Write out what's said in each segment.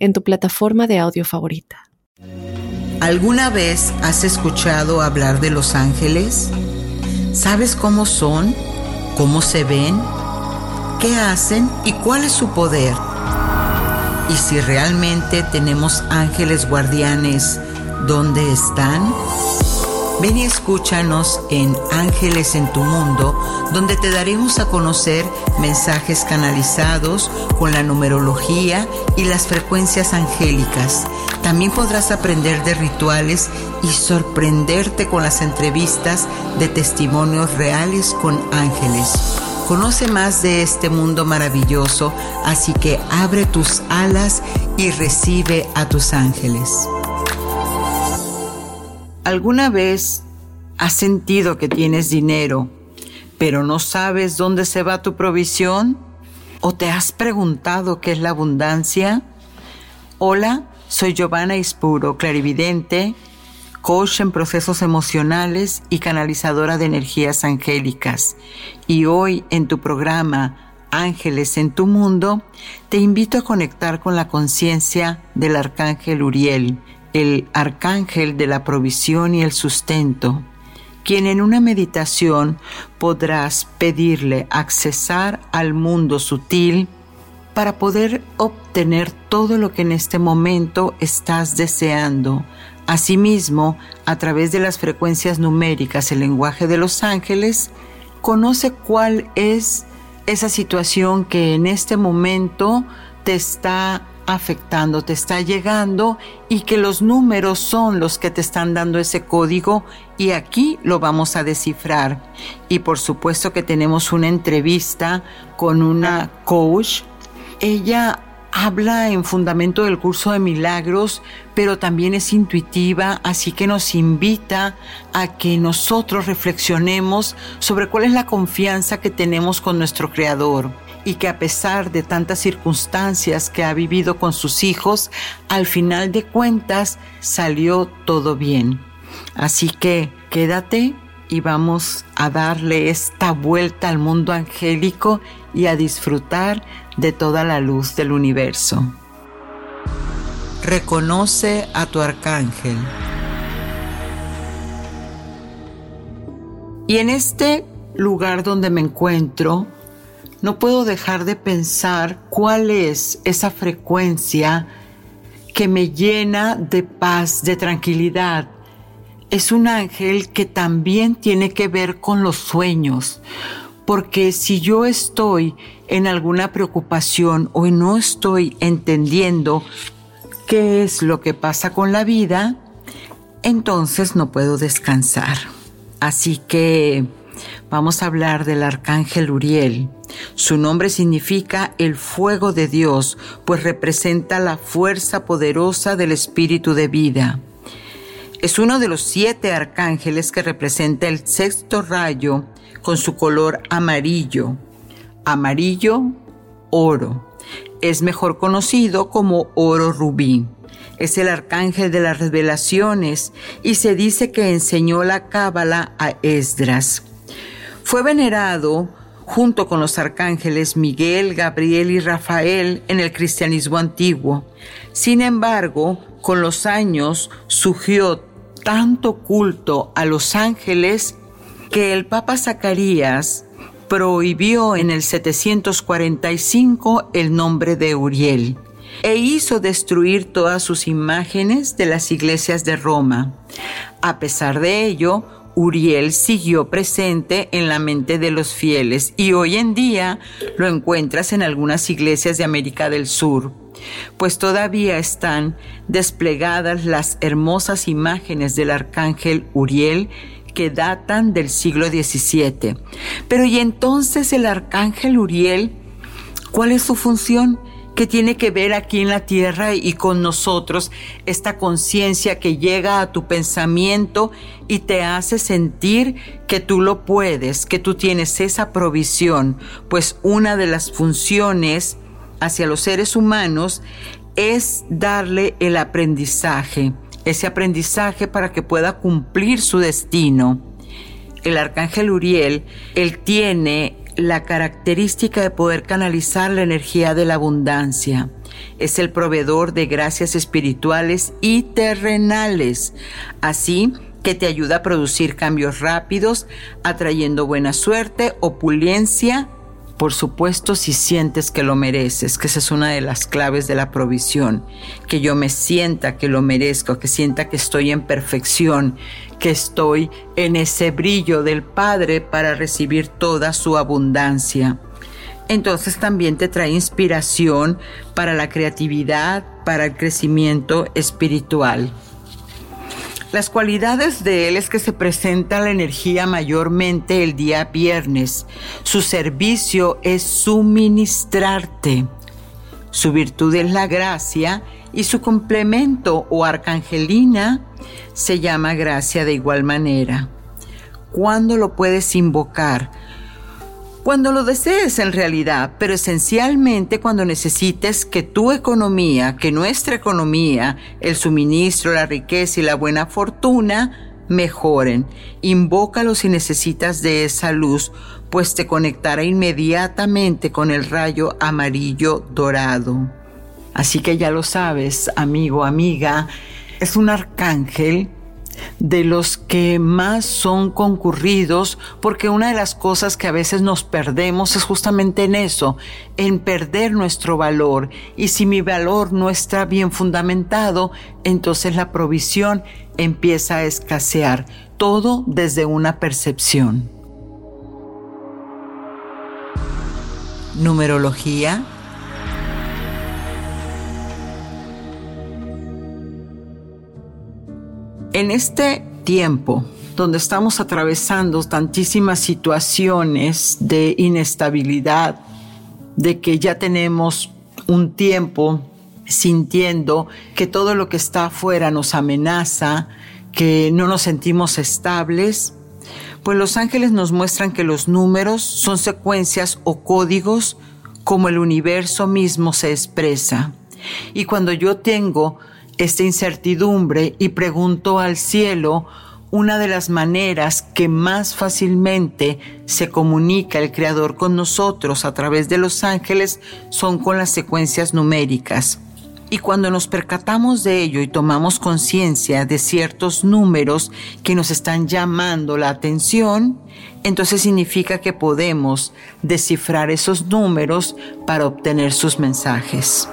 en tu plataforma de audio favorita. ¿Alguna vez has escuchado hablar de los ángeles? ¿Sabes cómo son? ¿Cómo se ven? ¿Qué hacen? ¿Y cuál es su poder? ¿Y si realmente tenemos ángeles guardianes, dónde están? Ven y escúchanos en Ángeles en tu Mundo, donde te daremos a conocer mensajes canalizados con la numerología y las frecuencias angélicas. También podrás aprender de rituales y sorprenderte con las entrevistas de testimonios reales con ángeles. Conoce más de este mundo maravilloso, así que abre tus alas y recibe a tus ángeles. ¿Alguna vez has sentido que tienes dinero, pero no sabes dónde se va tu provisión? ¿O te has preguntado qué es la abundancia? Hola, soy Giovanna Ispuro, clarividente, coach en procesos emocionales y canalizadora de energías angélicas. Y hoy en tu programa Ángeles en tu mundo, te invito a conectar con la conciencia del arcángel Uriel, el arcángel de la provisión y el sustento, quien en una meditación podrás pedirle accesar al mundo sutil para poder obtener todo lo que en este momento estás deseando. Asimismo, a través de las frecuencias numéricas, el lenguaje de los ángeles, conoce cuál es esa situación que en este momento te está afectando, te está llegando y que los números son los que te están dando ese código y aquí lo vamos a descifrar. Y por supuesto que tenemos una entrevista con una coach. Ella habla en fundamento del curso de milagros, pero también es intuitiva, así que nos invita a que nosotros reflexionemos sobre cuál es la confianza que tenemos con nuestro Creador y que a pesar de tantas circunstancias que ha vivido con sus hijos, al final de cuentas salió todo bien. Así que quédate y vamos a darle esta vuelta al mundo angélico y a disfrutar de toda la luz del universo. Reconoce a tu arcángel. Y en este lugar donde me encuentro, no puedo dejar de pensar cuál es esa frecuencia que me llena de paz, de tranquilidad. Es un ángel que también tiene que ver con los sueños, porque si yo estoy en alguna preocupación o no estoy entendiendo qué es lo que pasa con la vida, entonces no puedo descansar. Así que vamos a hablar del arcángel Uriel. Su nombre significa el fuego de Dios, pues representa la fuerza poderosa del espíritu de vida. Es uno de los siete arcángeles que representa el sexto rayo con su color amarillo. Amarillo, oro. Es mejor conocido como oro rubí. Es el arcángel de las revelaciones y se dice que enseñó la cábala a Esdras. Fue venerado junto con los arcángeles Miguel, Gabriel y Rafael en el cristianismo antiguo. Sin embargo, con los años surgió tanto culto a los ángeles que el Papa Zacarías prohibió en el 745 el nombre de Uriel e hizo destruir todas sus imágenes de las iglesias de Roma. A pesar de ello, Uriel siguió presente en la mente de los fieles y hoy en día lo encuentras en algunas iglesias de América del Sur, pues todavía están desplegadas las hermosas imágenes del arcángel Uriel que datan del siglo XVII. Pero ¿y entonces el arcángel Uriel? ¿Cuál es su función? Que tiene que ver aquí en la tierra y con nosotros, esta conciencia que llega a tu pensamiento y te hace sentir que tú lo puedes, que tú tienes esa provisión, pues una de las funciones hacia los seres humanos es darle el aprendizaje, ese aprendizaje para que pueda cumplir su destino. El arcángel Uriel, él tiene la característica de poder canalizar la energía de la abundancia. Es el proveedor de gracias espirituales y terrenales, así que te ayuda a producir cambios rápidos, atrayendo buena suerte, opulencia. Por supuesto, si sientes que lo mereces, que esa es una de las claves de la provisión, que yo me sienta que lo merezco, que sienta que estoy en perfección, que estoy en ese brillo del Padre para recibir toda su abundancia. Entonces también te trae inspiración para la creatividad, para el crecimiento espiritual. Las cualidades de él es que se presenta la energía mayormente el día viernes. Su servicio es suministrarte. Su virtud es la gracia y su complemento o arcangelina se llama gracia de igual manera. ¿Cuándo lo puedes invocar? Cuando lo desees en realidad, pero esencialmente cuando necesites que tu economía, que nuestra economía, el suministro, la riqueza y la buena fortuna mejoren. Invócalo si necesitas de esa luz, pues te conectará inmediatamente con el rayo amarillo dorado. Así que ya lo sabes, amigo, amiga, es un arcángel de los que más son concurridos, porque una de las cosas que a veces nos perdemos es justamente en eso, en perder nuestro valor. Y si mi valor no está bien fundamentado, entonces la provisión empieza a escasear, todo desde una percepción. Numerología. En este tiempo donde estamos atravesando tantísimas situaciones de inestabilidad, de que ya tenemos un tiempo sintiendo que todo lo que está afuera nos amenaza, que no nos sentimos estables, pues los ángeles nos muestran que los números son secuencias o códigos como el universo mismo se expresa. Y cuando yo tengo esta incertidumbre y pregunto al cielo una de las maneras que más fácilmente se comunica el Creador con nosotros a través de los ángeles son con las secuencias numéricas. Y cuando nos percatamos de ello y tomamos conciencia de ciertos números que nos están llamando la atención, entonces significa que podemos descifrar esos números para obtener sus mensajes.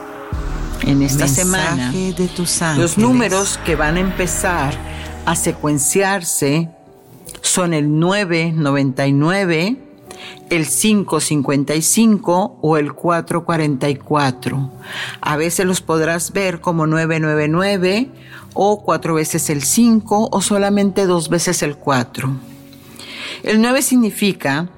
En esta semana, de tus los números que van a empezar a secuenciarse son el 999, el 555 o el 444. A veces los podrás ver como 999 o cuatro veces el 5 o solamente dos veces el 4. El 9 significa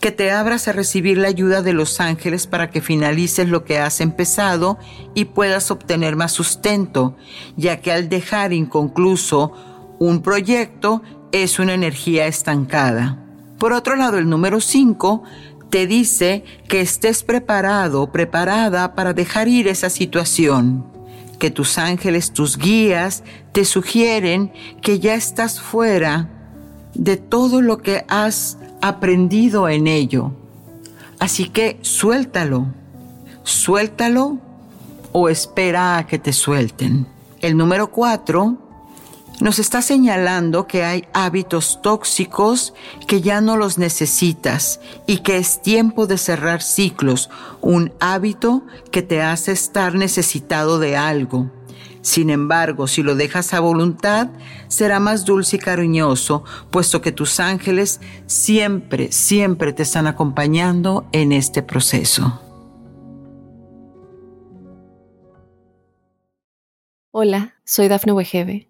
que te abras a recibir la ayuda de los ángeles para que finalices lo que has empezado y puedas obtener más sustento, ya que al dejar inconcluso un proyecto es una energía estancada. Por otro lado, el número 5 te dice que estés preparado, preparada para dejar ir esa situación, que tus ángeles, tus guías, te sugieren que ya estás fuera de todo lo que has aprendido en ello. Así que suéltalo, suéltalo o espera a que te suelten. El número cuatro nos está señalando que hay hábitos tóxicos que ya no los necesitas y que es tiempo de cerrar ciclos, un hábito que te hace estar necesitado de algo sin embargo, si lo dejas a voluntad, será más dulce y cariñoso, puesto que tus ángeles siempre, siempre te están acompañando en este proceso. Hola, soy Dafne Wegebe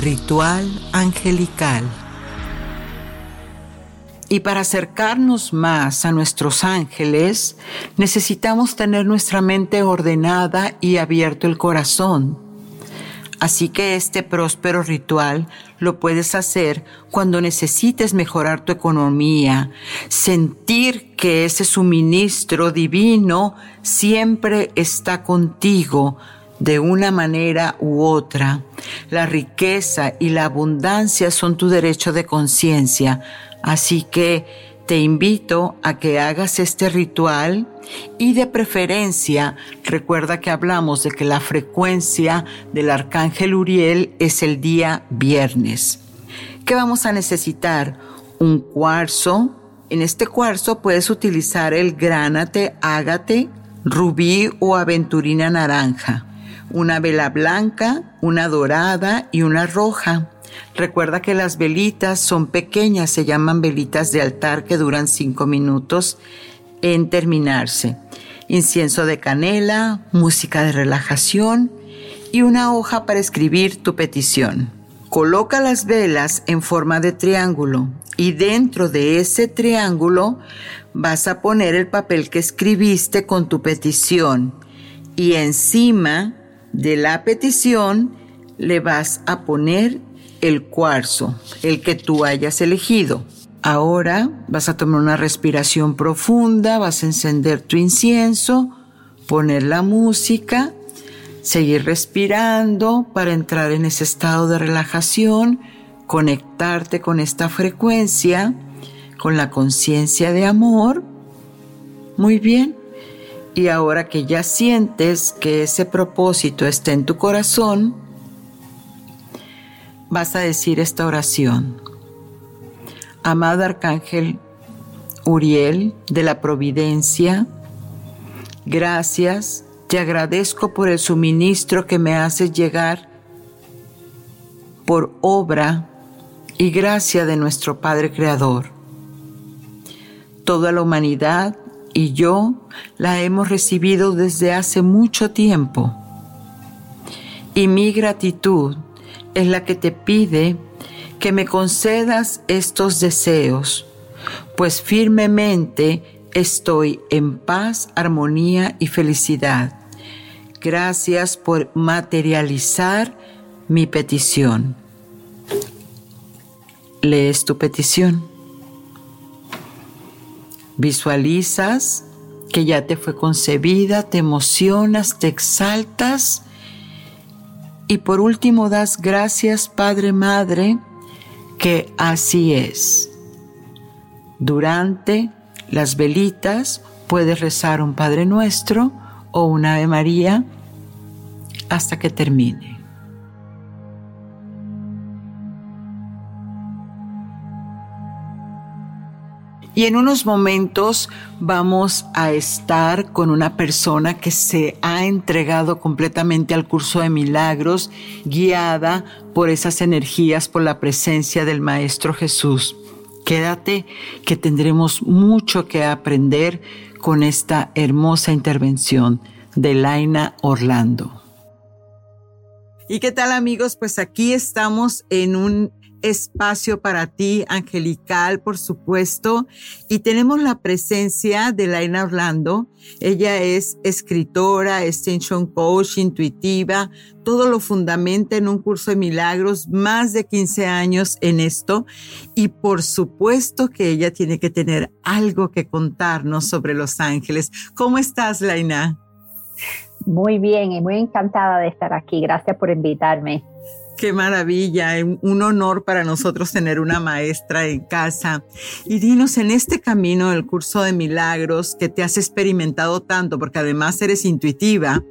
Ritual angelical. Y para acercarnos más a nuestros ángeles, necesitamos tener nuestra mente ordenada y abierto el corazón. Así que este próspero ritual lo puedes hacer cuando necesites mejorar tu economía, sentir que ese suministro divino siempre está contigo de una manera u otra. La riqueza y la abundancia son tu derecho de conciencia Así que te invito a que hagas este ritual y de preferencia recuerda que hablamos de que la frecuencia del arcángel Uriel es el día viernes. ¿Qué vamos a necesitar? Un cuarzo. En este cuarzo puedes utilizar el gránate, ágate, rubí o aventurina naranja. Una vela blanca, una dorada y una roja Recuerda que las velitas son pequeñas, se llaman velitas de altar que duran cinco minutos en terminarse. Incienso de canela, música de relajación y una hoja para escribir tu petición. Coloca las velas en forma de triángulo y dentro de ese triángulo vas a poner el papel que escribiste con tu petición y encima de la petición le vas a poner el cuarzo, el que tú hayas elegido. Ahora vas a tomar una respiración profunda, vas a encender tu incienso, poner la música, seguir respirando para entrar en ese estado de relajación, conectarte con esta frecuencia, con la conciencia de amor. Muy bien. Y ahora que ya sientes que ese propósito está en tu corazón, vas a decir esta oración. Amado Arcángel Uriel de la Providencia, gracias, te agradezco por el suministro que me haces llegar por obra y gracia de nuestro Padre Creador. Toda la humanidad y yo la hemos recibido desde hace mucho tiempo. Y mi gratitud es la que te pide que me concedas estos deseos, pues firmemente estoy en paz, armonía y felicidad. Gracias por materializar mi petición. Lees tu petición. Visualizas que ya te fue concebida, te emocionas, te exaltas y por último, das gracias, Padre, Madre, que así es. Durante las velitas puedes rezar un Padre Nuestro o una Ave María hasta que termine. Y en unos momentos vamos a estar con una persona que se ha entregado completamente al curso de milagros, guiada por esas energías, por la presencia del Maestro Jesús. Quédate que tendremos mucho que aprender con esta hermosa intervención de Laina Orlando. ¿Y qué tal amigos? Pues aquí estamos en un espacio para ti, angelical, por supuesto. Y tenemos la presencia de Laina Orlando. Ella es escritora, extension coach, intuitiva, todo lo fundamenta en un curso de milagros, más de 15 años en esto. Y por supuesto que ella tiene que tener algo que contarnos sobre los ángeles. ¿Cómo estás, Laina? Muy bien y muy encantada de estar aquí. Gracias por invitarme. Qué maravilla, un honor para nosotros tener una maestra en casa. Y dinos, en este camino del curso de milagros que te has experimentado tanto, porque además eres intuitiva,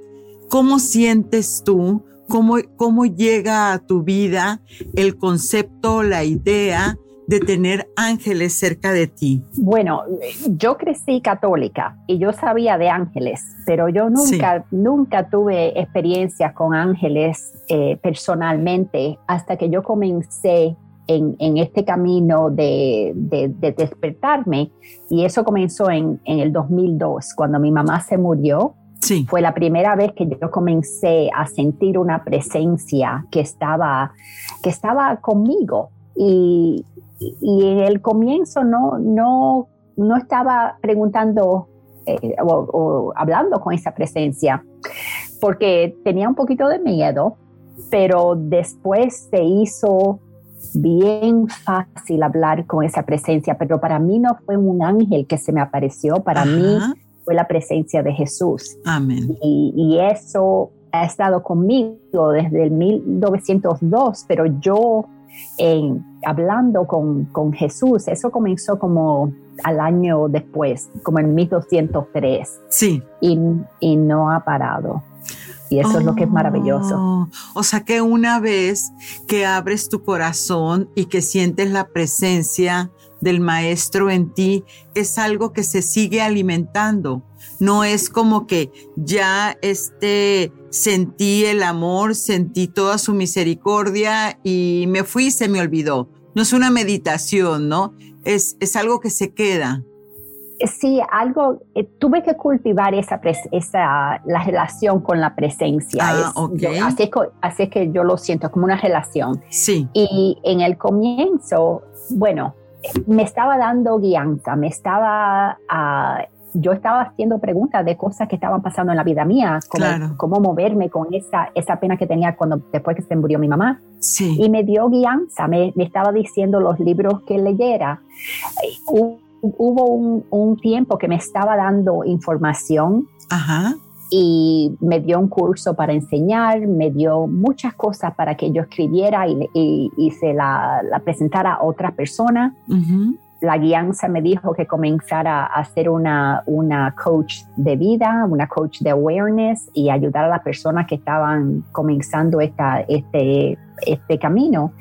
¿cómo sientes tú? ¿Cómo, cómo llega a tu vida el concepto, la idea de tener ángeles cerca de ti? Bueno, yo crecí católica y yo sabía de ángeles, pero yo nunca, nunca tuve experiencias con ángeles eh, personalmente hasta que yo comencé en, este camino de, despertarme y eso comenzó en, en el 2002, cuando mi mamá se murió fue la primera vez que yo comencé a sentir una presencia que estaba, que estaba conmigo. Y, en el comienzo no, no, no estaba preguntando eh, o, hablando con esa presencia, porque tenía un poquito de miedo, pero después se hizo bien fácil hablar con esa presencia, pero para mí no fue un ángel que se me apareció, para mí fue la presencia de Jesús. Amén. Y, eso ha estado conmigo desde el 1902, pero yo en, hablando con, con, Jesús, eso comenzó como al año después, como en 1203. Sí. Y, y no ha parado. Y eso es lo que es maravilloso. Oh, o sea que una vez que abres tu corazón y que sientes la presencia del maestro en ti es algo que se sigue alimentando. No es como que ya este sentí el amor, sentí toda su misericordia y me fui y se me olvidó. No es una meditación, ¿no? Es, es algo que se queda. Sí, algo, eh, tuve que cultivar esa, esa, la relación con la presencia. Ah, así, es, así es que yo lo siento como una relación. Sí. Y en el comienzo, bueno, me estaba dando guianza, me estaba, uh, yo estaba haciendo preguntas de cosas que estaban pasando en la vida mía, como cómo moverme con esa, esa pena que tenía cuando después que se murió mi mamá. Sí. Y me dio guianza, me, me, estaba diciendo los libros que leyera. Hubo un, un tiempo que me estaba dando información. Ajá y me dio un curso para enseñar, me dio muchas cosas para que yo escribiera y, y, se la, la, presentara a otras personas. La guianza me dijo que comenzara a ser una, una coach de vida, una coach de awareness y ayudar a las personas que estaban comenzando esta, este, este camino.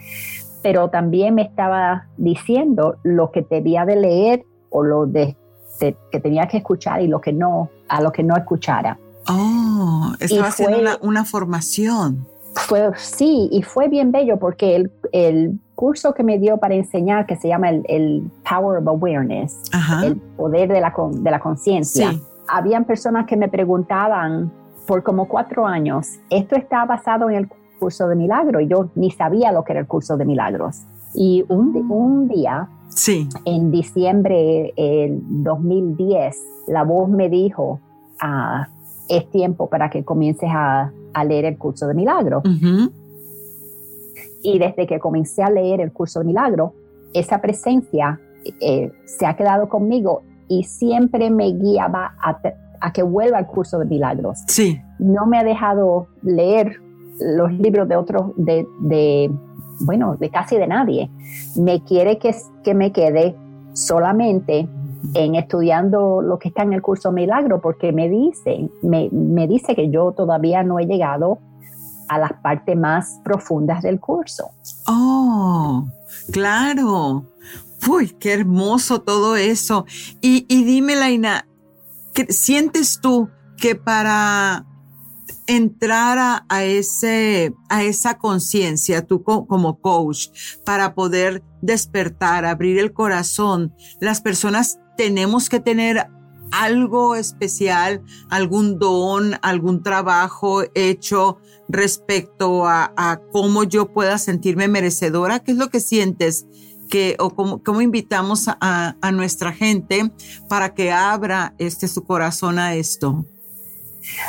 Pero también me estaba diciendo lo que debía de leer o lo de, que tenía que escuchar y lo que no, a lo que no escuchara. Oh, estaba haciendo una, formación. Fue, sí, y fue bien bello porque el, el, curso que me dio para enseñar, que se llama el, Power of Awareness, el poder de la, de la conciencia, habían personas que me preguntaban por como cuatro años, ¿esto está basado en el curso de milagro? Y yo ni sabía lo que era el curso de milagros. Y un, un día, sí. en diciembre del 2010, la voz me dijo, ah, es tiempo para que comiences a, leer el curso de milagro. Y desde que comencé a leer el curso de milagro, esa presencia eh, se ha quedado conmigo y siempre me guiaba a, a, que vuelva al curso de milagros. Sí. No me ha dejado leer los libros de otros, de, de, bueno, de casi de nadie. Me quiere que, que me quede solamente en estudiando lo que está en el curso Milagro, porque me dice, me, me dice que yo todavía no he llegado a las partes más profundas del curso. Oh, claro. Uy, qué hermoso todo eso. Y, y dime, Laina, ¿sientes tú que para entrar a, ese, a esa conciencia, tú como coach, para poder despertar, abrir el corazón, las personas tenemos que tener algo especial, algún don, algún trabajo hecho respecto a, cómo yo pueda sentirme merecedora? ¿Qué es lo que sientes? Que, o cómo, invitamos a, nuestra gente para que abra este su corazón a esto?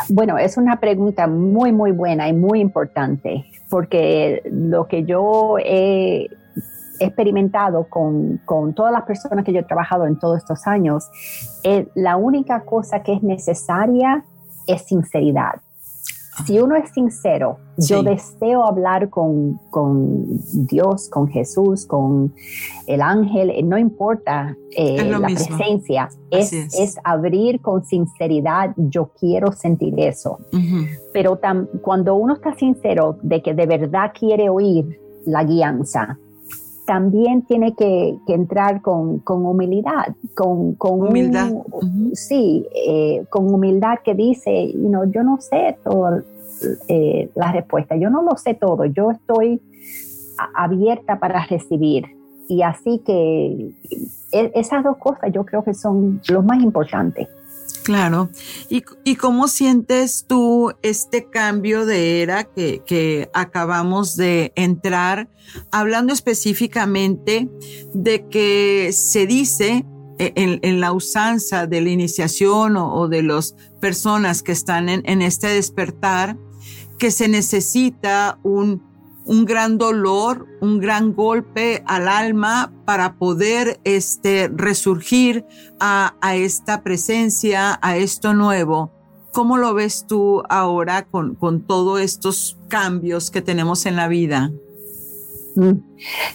Bueno, es una pregunta muy, muy buena y muy importante, porque lo que yo he experimentado con, con, todas las personas que yo he trabajado en todos estos años, eh, la única cosa que es necesaria es sinceridad. Si uno es sincero, yo deseo hablar con, con, Dios, con Jesús, con el ángel, eh, no importa eh, la presencia, es, es. abrir con sinceridad, yo quiero sentir eso. Pero cuando uno está sincero de que de verdad quiere oír la guianza, también tiene que, entrar con, humildad, con, humildad. Sí, eh, con humildad que dice, yo no sé todas eh, las respuestas, yo no lo sé todo, yo estoy abierta para recibir. Y así que e, esas dos cosas yo creo que son lo más importantes. Claro. ¿Y, cómo sientes tú este cambio de era que, acabamos de entrar, hablando específicamente de que se dice e, en, la usanza de la iniciación o, de las personas que están en este despertar, que se necesita un un gran dolor, un gran golpe al alma para poder este, resurgir a, esta presencia, a esto nuevo. ¿Cómo lo ves tú ahora con, con todos estos cambios que tenemos en la vida? Mm.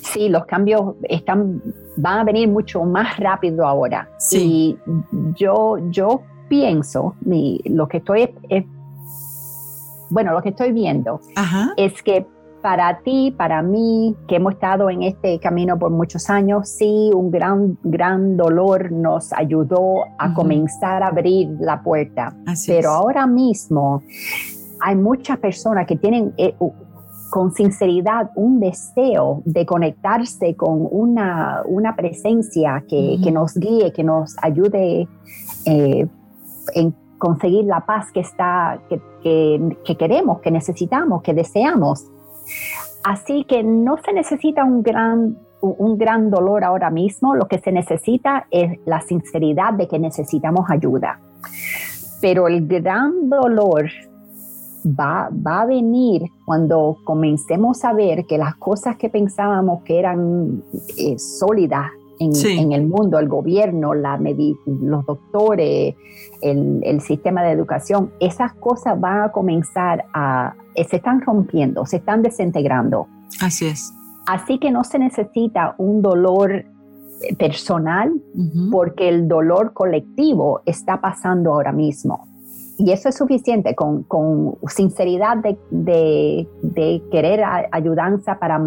Sí, los cambios están, van a venir mucho más rápido ahora. Sí. Y yo, yo pienso, lo que estoy, bueno, lo que estoy viendo es que para ti, para mí, que hemos estado en este camino por muchos años, sí, un gran, gran dolor nos ayudó a comenzar a abrir la puerta. Pero ahora mismo hay muchas personas que tienen eh, con sinceridad un deseo de conectarse con una, una presencia que, nos guíe, que nos ayude eh, en conseguir la paz que, está, que queremos, que necesitamos, que deseamos. Así que no se necesita un gran, un gran dolor ahora mismo, lo que se necesita es la sinceridad de que necesitamos ayuda. Pero el gran dolor va, va, a venir cuando comencemos a ver que las cosas que pensábamos que eran eh, sólidas en, el mundo, el gobierno, la los doctores, el, sistema de educación, esas cosas van a comenzar a, eh, se están rompiendo, se están desintegrando. Así es. Así que no se necesita un dolor eh, personal porque el dolor colectivo está pasando ahora mismo. Y eso es suficiente con, sinceridad de, querer ayudanza para,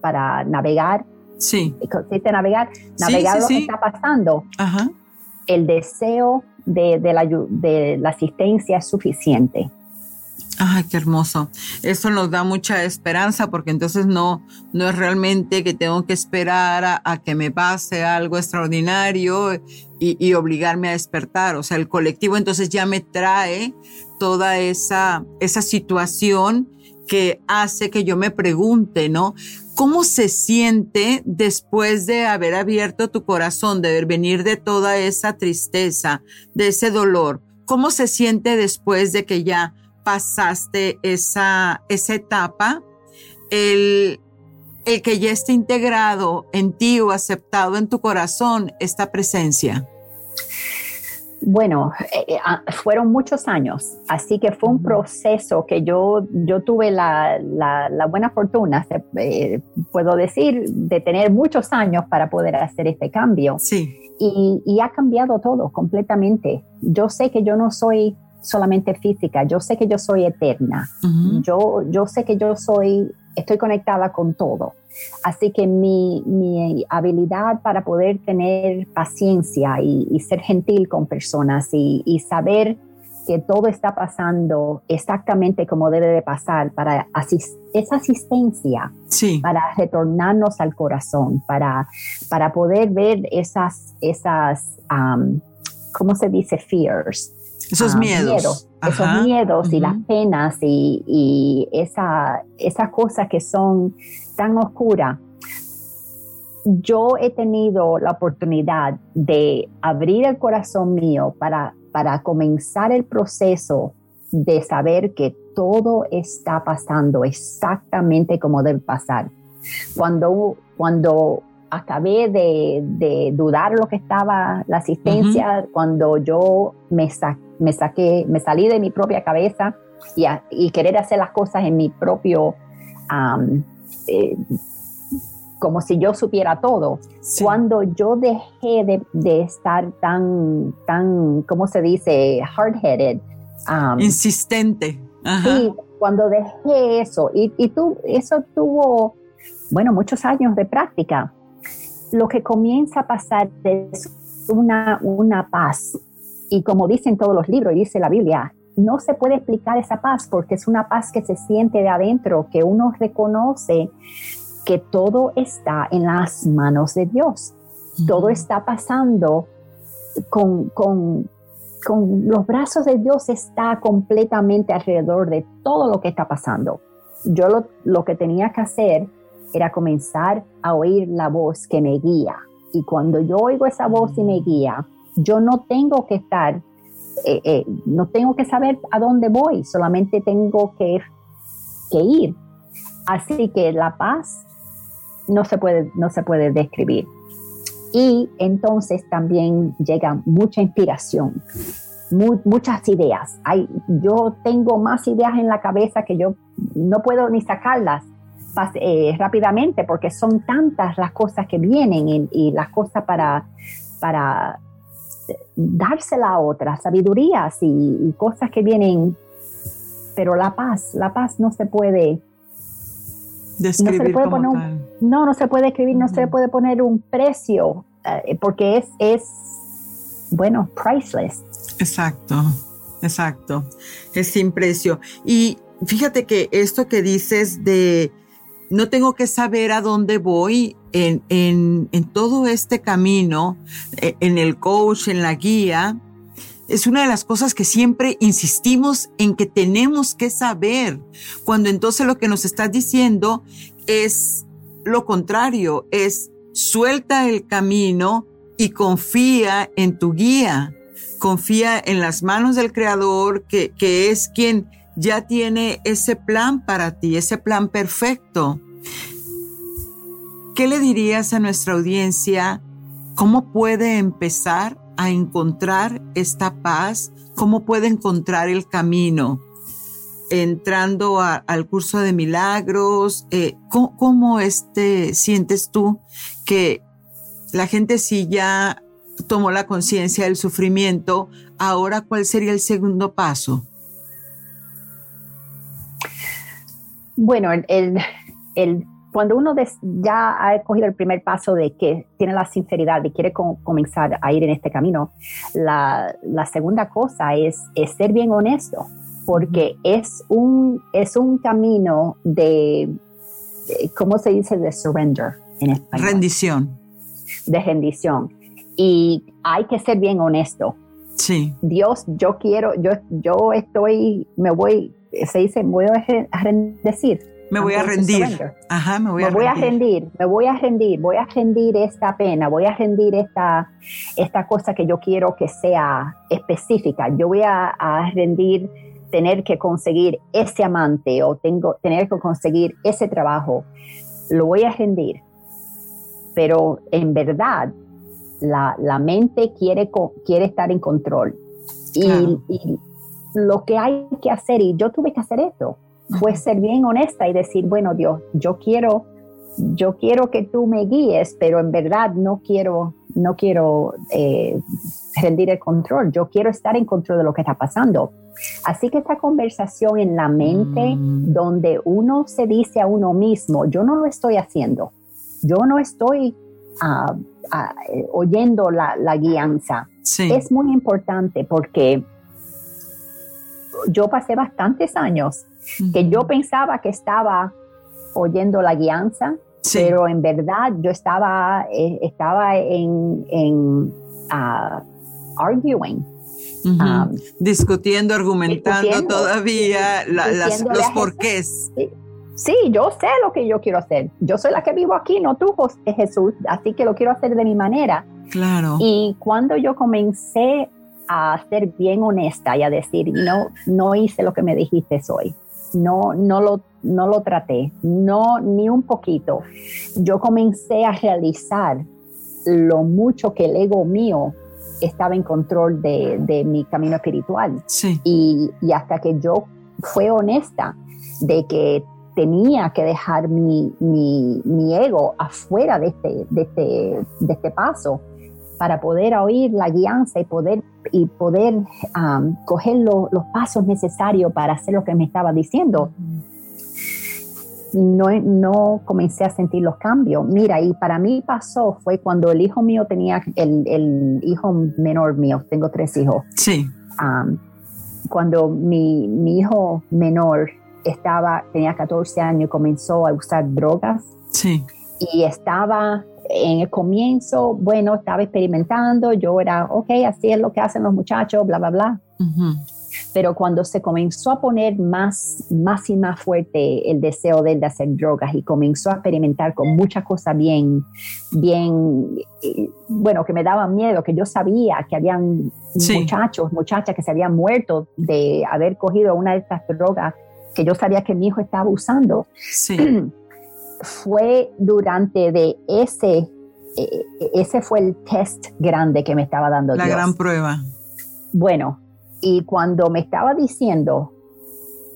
para navegar Sí. Consiste navegar, navegar lo que está pasando. El deseo de, la, de la asistencia es suficiente. Ay, qué hermoso. Eso nos da mucha esperanza porque entonces no, no es realmente que tengo que esperar a, que me pase algo extraordinario y, y, obligarme a despertar. O sea, el colectivo entonces ya me trae toda esa, esa situación que hace que yo me pregunte, ¿no? ¿Cómo se siente después de haber abierto tu corazón, de venir de toda esa tristeza, de ese dolor? ¿Cómo se siente después de que ya pasaste esa, esa etapa? El, el que ya esté integrado en ti o aceptado en tu corazón esta presencia. Bueno, eh, eh, ah, fueron muchos años, así que fue un proceso que yo, yo tuve la, buena fortuna, eh, puedo decir, de tener muchos años para poder hacer este cambio. Sí. Y, ha cambiado todo completamente. Yo sé que yo no soy solamente física, yo sé que yo soy eterna, yo, yo sé que yo soy, estoy conectada con todo. Así que mi, habilidad para poder tener paciencia y, ser gentil con personas y, saber que todo está pasando exactamente como debe de pasar para esa asistencia, para retornarnos al corazón, para, para poder ver esas, esas um, ¿cómo se dice? Fears. Esos ah, miedos. esos miedos y las penas y, y esa, esas cosas que son tan oscura, yo he tenido la oportunidad de abrir el corazón mío para, para comenzar el proceso de saber que todo está pasando exactamente como debe pasar. Cuando, cuando acabé de, dudar lo que estaba la asistencia, cuando yo me, me, saqué, me salí de mi propia cabeza y, querer hacer las cosas en mi propio eh, como si yo supiera todo. Cuando yo dejé de, estar tan, tan, ¿cómo se dice? Hard-headed. Um, Insistente. Sí, cuando dejé eso, y, y tú, eso tuvo bueno, muchos años de práctica, lo que comienza a pasar es una, una paz. Y como dicen todos los libros y dice la Biblia, no se puede explicar esa paz porque es una paz que se siente de adentro, que uno reconoce que todo está en las manos de Dios. Todo está pasando con, con, con los brazos de Dios, está completamente alrededor de todo lo que está pasando. Yo lo, lo que tenía que hacer era comenzar a oír la voz que me guía. Y cuando yo oigo esa voz y me guía, yo no tengo que estar eh, eh, no tengo que saber a dónde voy, solamente tengo que, que ir. Así que la paz no se puede, no se puede describir. Y entonces también llega mucha inspiración, muchas ideas. Hay, yo tengo más ideas en la cabeza que yo no puedo ni sacarlas eh, rápidamente porque son tantas las cosas que vienen y, y las cosas para, para dársela a otras, sabidurías y, cosas que vienen, pero la paz, la paz no se puede describir. No, poner no, no se puede escribir, no se puede poner un precio, eh, porque es, es, bueno, priceless. Exacto, exacto, es sin precio. Y fíjate que esto que dices de no tengo que saber a dónde voy en, en, en, todo este camino, eh, en el coach, en la guía. Es una de las cosas que siempre insistimos en que tenemos que saber, cuando entonces lo que nos estás diciendo es lo contrario, es suelta el camino y confía en tu guía, confía en las manos del Creador, que, que es quien ya tiene ese plan para ti, ese plan perfecto. ¿Qué le dirías a nuestra audiencia? ¿Cómo puede empezar a encontrar esta paz? ¿Cómo puede encontrar el camino? Entrando al curso de milagros, eh, ¿cómo, este, sientes tú que la gente si ya tomó la conciencia del sufrimiento, ahora cuál sería el segundo paso? Bueno, el, cuando uno ya ha cogido el primer paso de que tiene la sinceridad y quiere comenzar a ir en este camino, la, segunda cosa es, ser bien honesto, porque es un, es un camino de, ¿cómo se dice? De surrender en español. Rendición. De rendición. Y hay que ser bien honesto. Sí. Dios, yo quiero, yo, yo estoy, me voy, se dice, voy a decir, me voy a rendir. Ajá, me voy, a, voy rendir. a rendir. Me voy a rendir, voy a rendir esta pena, voy a rendir esta, esta cosa que yo quiero que sea específica. Yo voy a, a rendir tener que conseguir ese amante o tengo, tener que conseguir ese trabajo. Lo voy a rendir. Pero en verdad, la, la mente quiere, quiere estar en control. Y, y lo que hay que hacer, y yo tuve que hacer esto, fue ser bien honesta y decir, bueno Dios, yo quiero, yo quiero que tú me guíes, pero en verdad no quiero, no quiero eh, rendir el control, yo quiero estar en control de lo que está pasando. Así que esta conversación en la mente, mm. donde uno se dice a uno mismo, yo no lo estoy haciendo, yo no estoy ah, ah, eh, oyendo la, la guianza, es muy importante porque yo pasé bastantes años que yo pensaba que estaba oyendo la guianza, pero en verdad yo estaba, eh, estaba en, en uh, arguing. Um, discutiendo, argumentando todavía los porqués. Sí, yo sé lo que yo quiero hacer. Yo soy la que vivo aquí, no tú, Jesús, así que lo quiero hacer de mi manera. Claro. Y cuando yo comencé a ser bien honesta y a decir, no, no hice lo que me dijiste hoy, no, no, lo, no lo traté, no, ni un poquito. Yo comencé a realizar lo mucho que el ego mío estaba en control de, mi camino espiritual. Y, hasta que yo fue honesta de que tenía que dejar mi, ego afuera de este, de este, de este paso para poder oír la guianza y poder, y poder um, coger los pasos necesarios para hacer lo que me estaba diciendo. no, no comencé a sentir los cambios. Mira, y para mí pasó fue cuando el hijo mío tenía, el, el hijo menor mío, tengo tres hijos. Sí. cuando mi, mi, hijo menor estaba, tenía 14 años comenzó a usar drogas. Sí. Y estaba en el comienzo, bueno, estaba experimentando, yo era, ok, así es lo que hacen los muchachos, bla, bla, bla. Pero cuando se comenzó a poner más, más y más fuerte el deseo de, de hacer drogas y comenzó a experimentar con muchas cosas bien, bien, eh, bueno, que me daban miedo, que yo sabía que habían muchachos, muchachas que se habían muerto de haber cogido una de estas drogas que yo sabía que mi hijo estaba usando. Sí. fue durante de ese, eh, ese fue el test grande que me estaba dando La gran prueba. Bueno, y cuando me estaba diciendo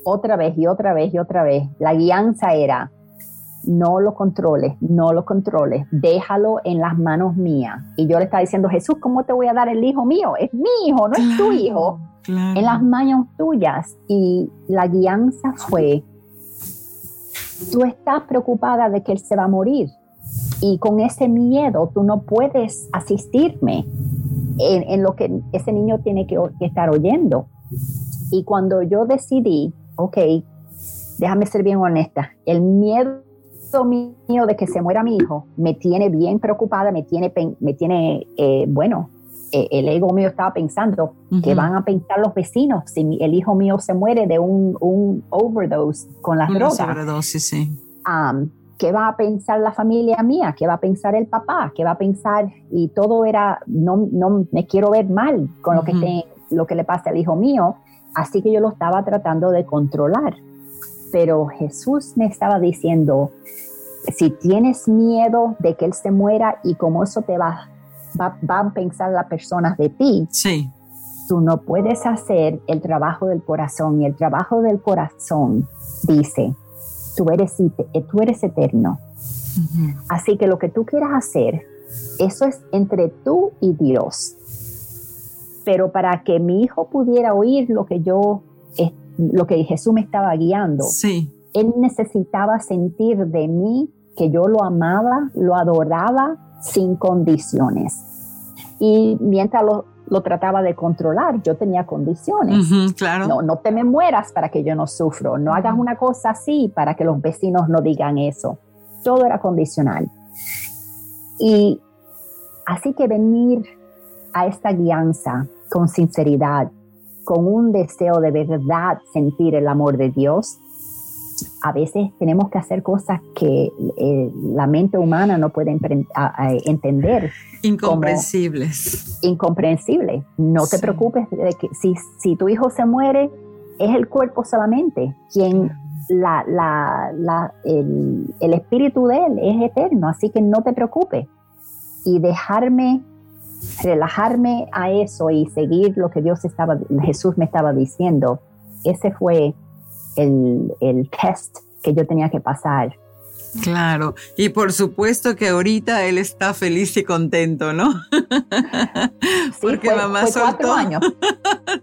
otra vez y otra vez y otra vez, la guianza era, no lo controles, no lo controles, déjalo en las manos mías. Y yo le estaba diciendo, Jesús, ¿cómo te voy a dar el hijo mío? Es mi hijo, no es tu hijo. En las manos tuyas. Y la guianza fue, tú estás preocupada de que él se va a morir y con ese miedo tú no puedes asistirme en, lo que ese niño tiene que, estar oyendo. Y cuando yo decidí, ok, déjame ser bien honesta, el miedo mío de que se muera mi hijo me tiene bien preocupada, me tiene, me tiene eh, bueno, eh, el ego mío estaba pensando que van a pensar los vecinos si el hijo mío se muere de un, un overdose con las drogas. Sobredosis, sí. ¿Qué va a pensar la familia mía? ¿Qué va a pensar el papá? ¿Qué va a pensar? Y todo era, no, no me quiero ver mal con lo, que lo que le pasa al hijo mío. Así que yo lo estaba tratando de controlar. Pero Jesús me estaba diciendo, si tienes miedo de que él se muera y como eso te va va, van a pensar las personas de ti. Sí. Tú no puedes hacer el trabajo del corazón y el trabajo del corazón dice, tú eres, tú eres eterno. Así que lo que tú quieras hacer, eso es entre tú y Dios. Pero para que mi hijo pudiera oír lo que yo, lo que Jesús me estaba guiando, sí. él necesitaba sentir de mí que yo lo amaba, lo adoraba sin condiciones. Y mientras lo, trataba de controlar, yo tenía condiciones. claro. No, no te me mueras para que yo no sufro, no hagas una cosa así para que los vecinos no digan eso. Todo era condicional. Y así que venir a esta guianza con sinceridad, con un deseo de verdad sentir el amor de Dios, a veces tenemos que hacer cosas que eh, la mente humana no puede entender. Incomprensibles. Incomprensible. No te preocupes de que si, si, tu hijo se muere, es el cuerpo solamente quien la, la, la, el, el, espíritu de él es eterno, así que no te preocupes. Y dejarme, relajarme a eso y seguir lo que Dios estaba, Jesús me estaba diciendo, ese fue el, el test que yo tenía que pasar. Claro, y por supuesto que ahorita él está feliz y contento, ¿no? Porque fue, mamá fue cuatro años.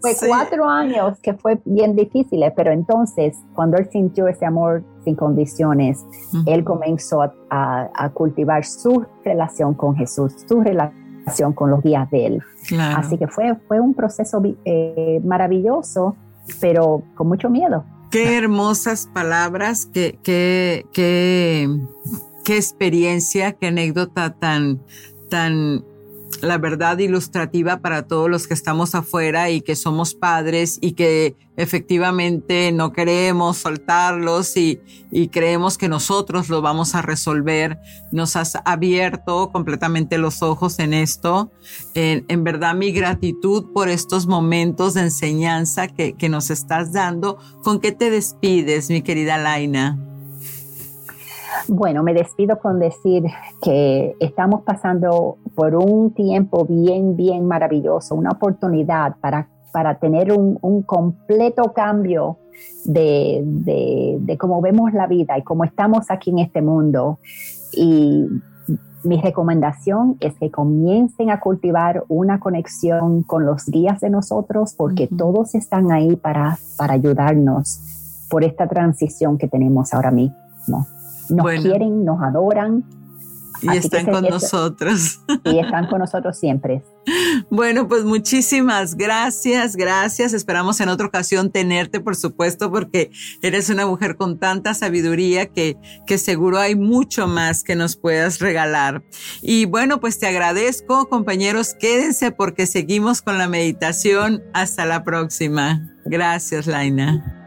Fue cuatro años que fue bien difícil, pero entonces cuando él sintió ese amor sin condiciones, él comenzó a, a, cultivar su relación con Jesús, su relación con los días de él. Así que fue, fue un proceso eh, maravilloso, pero con mucho miedo. Qué hermosas palabras, qué, qué, qué, qué experiencia, qué anécdota tan, tan la verdad ilustrativa para todos los que estamos afuera y que somos padres y que efectivamente no queremos soltarlos y, creemos que nosotros lo vamos a resolver. Nos has abierto completamente los ojos en esto. En, verdad mi gratitud por estos momentos de enseñanza que, que nos estás dando. ¿Con qué te despides, mi querida Laina? Bueno, me despido con decir que estamos pasando por un tiempo bien, bien maravilloso, una oportunidad para, para tener un, completo cambio de, de, cómo vemos la vida y cómo estamos aquí en este mundo. Y mi recomendación es que comiencen a cultivar una conexión con los guías de nosotros porque todos están ahí para, para ayudarnos por esta transición que tenemos ahora mismo Nos quieren, nos adoran, y están con nosotros. Y están con nosotros siempre. Bueno, pues muchísimas gracias, gracias. Esperamos en otra ocasión tenerte, por supuesto, porque eres una mujer con tanta sabiduría que, que seguro hay mucho más que nos puedas regalar. Y bueno, pues te agradezco, compañeros, quédense porque seguimos con la meditación. Hasta la próxima. Gracias, Laina.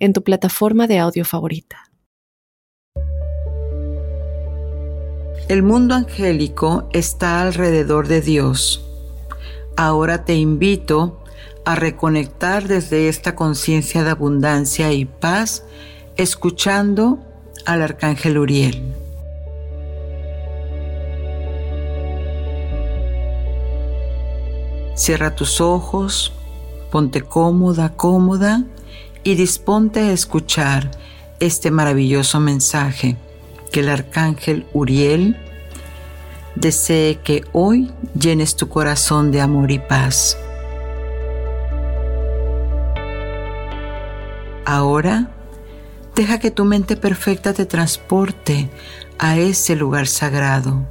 en tu plataforma de audio favorita. El mundo angélico está alrededor de Dios. Ahora te invito a reconectar desde esta conciencia de abundancia y paz, escuchando al arcángel Uriel. Cierra tus ojos, ponte cómoda, cómoda y disponte a escuchar este maravilloso mensaje que el arcángel Uriel desee que hoy llenes tu corazón de amor y paz. Ahora, deja que tu mente perfecta te transporte a ese lugar sagrado,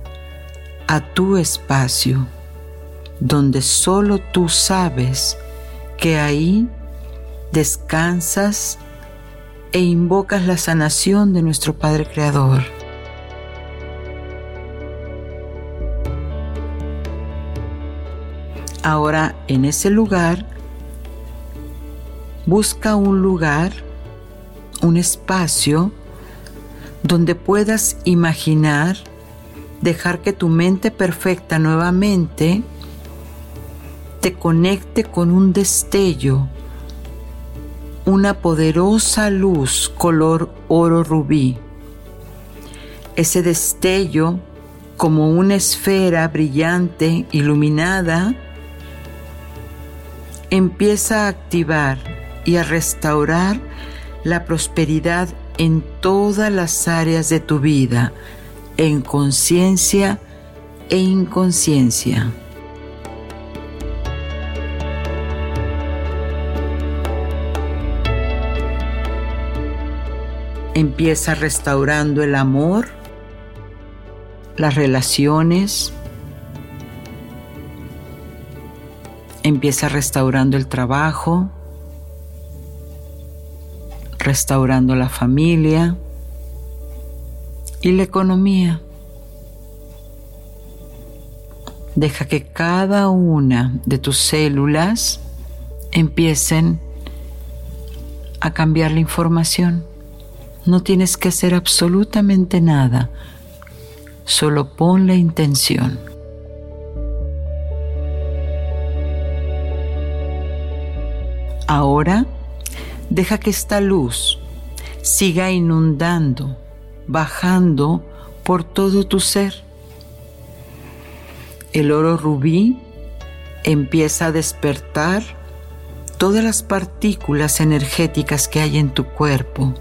a tu espacio, donde solo tú sabes que ahí descansas e invocas la sanación de nuestro Padre Creador. Ahora en ese lugar, busca un lugar, un espacio donde puedas imaginar, dejar que tu mente perfecta nuevamente te conecte con un destello una poderosa luz color oro rubí. Ese destello, como una esfera brillante, iluminada, empieza a activar y a restaurar la prosperidad en todas las áreas de tu vida, en conciencia e inconsciencia. Empieza restaurando el amor, las relaciones. Empieza restaurando el trabajo, restaurando la familia y la economía. Deja que cada una de tus células empiecen a cambiar la información. No tienes que hacer absolutamente nada, solo pon la intención. Ahora, deja que esta luz siga inundando, bajando por todo tu ser. El oro rubí empieza a despertar todas las partículas energéticas que hay en tu cuerpo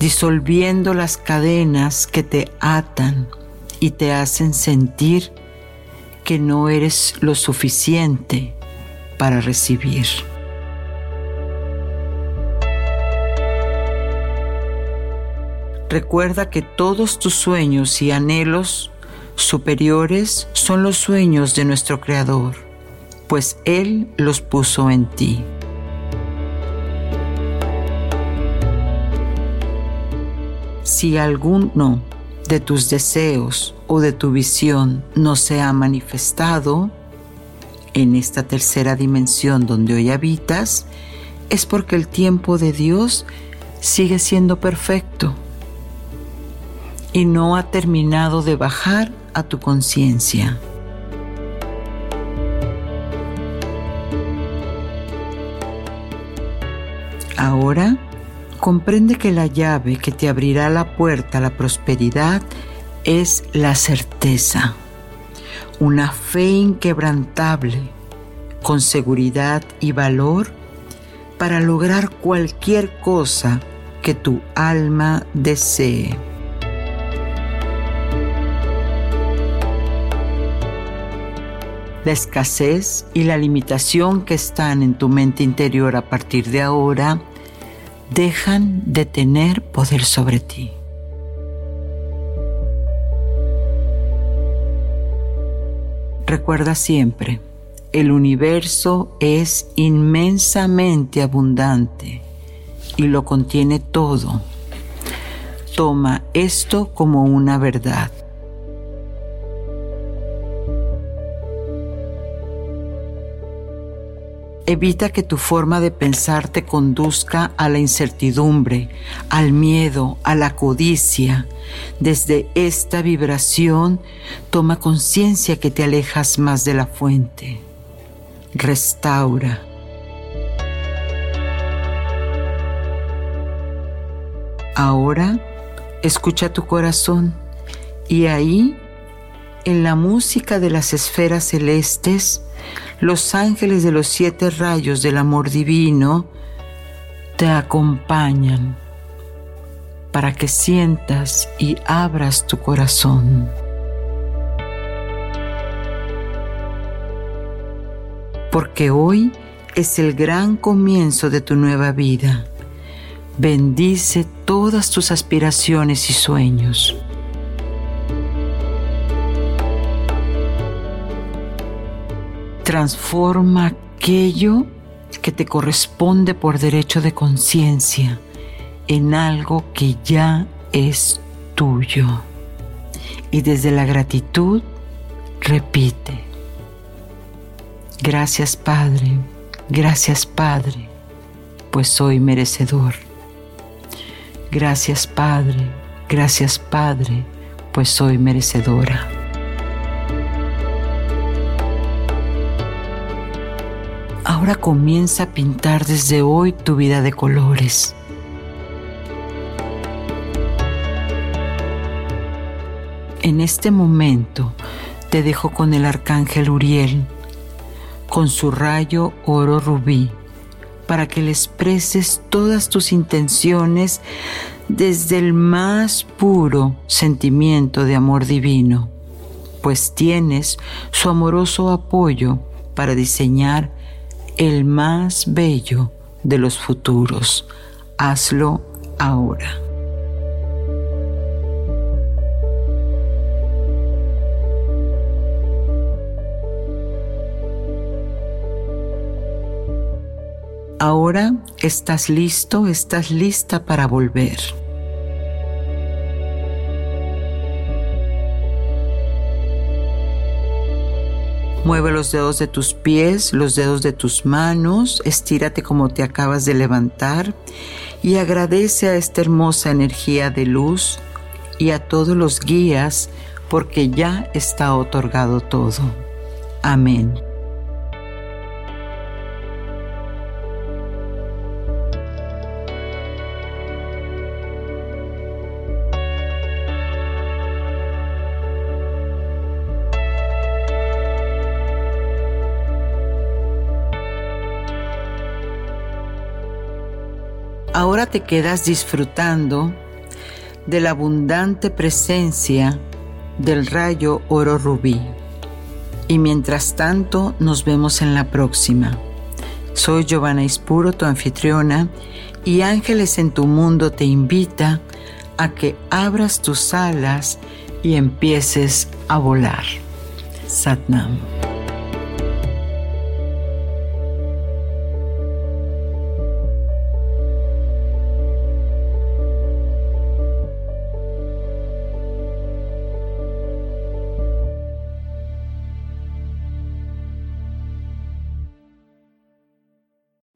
disolviendo las cadenas que te atan y te hacen sentir que no eres lo suficiente para recibir. Recuerda que todos tus sueños y anhelos superiores son los sueños de nuestro Creador, pues Él los puso en ti. Si alguno de tus deseos o de tu visión no se ha manifestado en esta tercera dimensión donde hoy habitas, es porque el tiempo de Dios sigue siendo perfecto y no ha terminado de bajar a tu conciencia. Ahora comprende que la llave que te abrirá la puerta a la prosperidad es la certeza, una fe inquebrantable, con seguridad y valor para lograr cualquier cosa que tu alma desee. La escasez y la limitación que están en tu mente interior a partir de ahora dejan de tener poder sobre ti. Recuerda siempre, el universo es inmensamente abundante y lo contiene todo. Toma esto como una verdad. Evita que tu forma de pensar te conduzca a la incertidumbre, al miedo, a la codicia. Desde esta vibración, toma conciencia que te alejas más de la fuente. Restaura. Ahora, escucha tu corazón y ahí, en la música de las esferas celestes, los ángeles de los siete rayos del amor divino te acompañan para que sientas y abras tu corazón. Porque hoy es el gran comienzo de tu nueva vida. Bendice todas tus aspiraciones y sueños. Transforma aquello que te corresponde por derecho de conciencia en algo que ya es tuyo. Y desde la gratitud, repite, gracias Padre, gracias Padre, pues soy merecedor. Gracias Padre, gracias Padre, pues soy merecedora. Ahora comienza a pintar desde hoy tu vida de colores. En este momento te dejo con el arcángel Uriel, con su rayo oro rubí, para que le expreses todas tus intenciones desde el más puro sentimiento de amor divino, pues tienes su amoroso apoyo para diseñar el más bello de los futuros. Hazlo ahora. Ahora estás listo, estás lista para volver. Mueve los dedos de tus pies, los dedos de tus manos, estírate como te acabas de levantar y agradece a esta hermosa energía de luz y a todos los guías porque ya está otorgado todo. Amén. Ahora te quedas disfrutando de la abundante presencia del rayo oro rubí. Y mientras tanto nos vemos en la próxima. Soy Giovanna Ispuro, tu anfitriona, y Ángeles en tu Mundo te invita a que abras tus alas y empieces a volar. Satnam.